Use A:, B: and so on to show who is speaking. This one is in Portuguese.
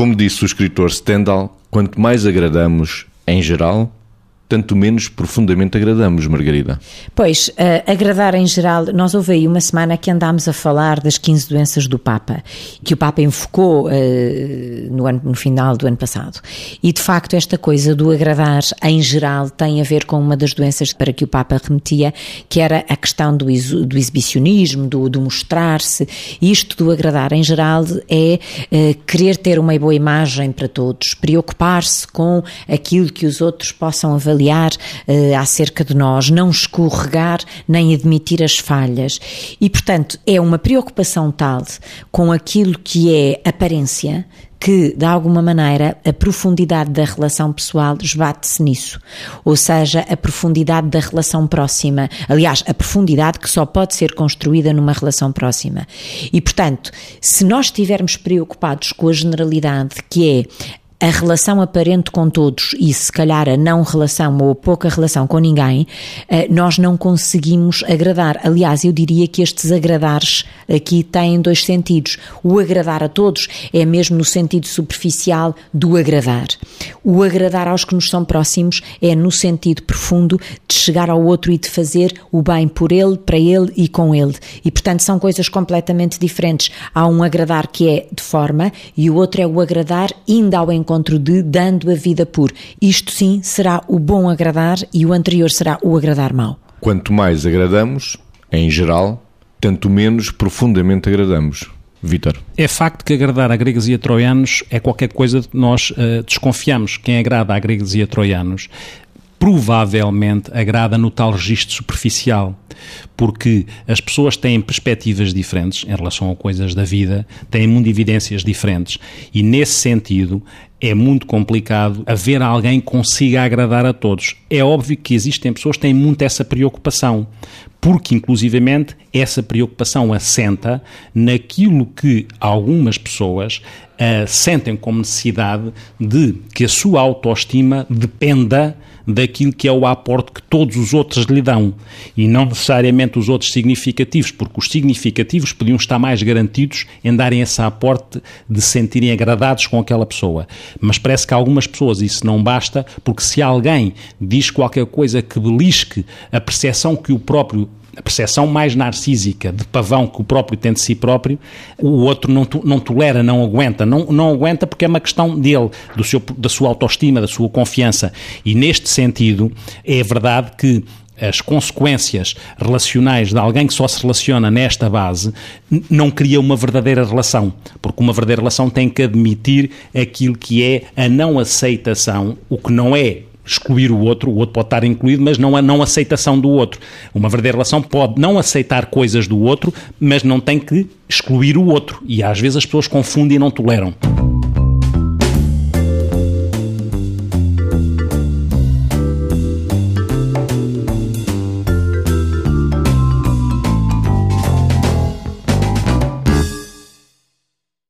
A: Como disse o escritor Stendhal, quanto mais agradamos em geral, tanto menos profundamente agradamos, Margarida.
B: Pois, uh, agradar em geral, nós houve aí uma semana que andámos a falar das 15 doenças do Papa, que o Papa enfocou uh, no, ano, no final do ano passado. E de facto, esta coisa do agradar em geral tem a ver com uma das doenças para que o Papa remetia, que era a questão do, do exibicionismo, do, do mostrar-se. Isto do agradar em geral é uh, querer ter uma boa imagem para todos, preocupar-se com aquilo que os outros possam avaliar uh, acerca de nós, não escorregar nem admitir as falhas. E, portanto, é uma preocupação tal com aquilo que é aparência que, de alguma maneira, a profundidade da relação pessoal esbate-se nisso. Ou seja, a profundidade da relação próxima. Aliás, a profundidade que só pode ser construída numa relação próxima. E, portanto, se nós estivermos preocupados com a generalidade, que é a relação aparente com todos e se calhar a não relação ou pouca relação com ninguém, eh, nós não conseguimos agradar. Aliás, eu diria que estes agradares aqui têm dois sentidos. O agradar a todos é mesmo no sentido superficial do agradar. O agradar aos que nos são próximos é no sentido profundo de chegar ao outro e de fazer o bem por ele, para ele e com ele. E portanto são coisas completamente diferentes. Há um agradar que é de forma e o outro é o agradar indo ao encontro encontro de dando a vida por. Isto sim será o bom agradar e o anterior será o agradar mau.
A: Quanto mais agradamos, em geral, tanto menos profundamente agradamos. Vitor.
C: É facto que agradar a gregos e a troianos é qualquer coisa que nós uh, desconfiamos. Quem agrada a gregos e a troianos provavelmente agrada no tal registro superficial, porque as pessoas têm perspectivas diferentes em relação a coisas da vida, têm mundividências diferentes e, nesse sentido, é muito complicado haver alguém que consiga agradar a todos. É óbvio que existem pessoas que têm muito essa preocupação, porque, inclusivamente, essa preocupação assenta naquilo que algumas pessoas uh, sentem como necessidade de que a sua autoestima dependa daquilo que é o aporte que todos os outros lhe dão e não necessariamente os outros significativos, porque os significativos podiam estar mais garantidos em darem esse aporte de se sentirem agradados com aquela pessoa. Mas parece que a algumas pessoas isso não basta, porque se alguém diz qualquer coisa que belisque a percepção que o próprio a percepção mais narcísica de pavão que o próprio tem de si próprio, o outro não, não tolera, não aguenta. Não, não aguenta porque é uma questão dele, do seu, da sua autoestima, da sua confiança. E neste sentido, é verdade que as consequências relacionais de alguém que só se relaciona nesta base não cria uma verdadeira relação, porque uma verdadeira relação tem que admitir aquilo que é a não aceitação, o que não é excluir o outro, o outro pode estar incluído, mas não a não aceitação do outro. Uma verdadeira relação pode não aceitar coisas do outro, mas não tem que excluir o outro. E às vezes as pessoas confundem e não toleram.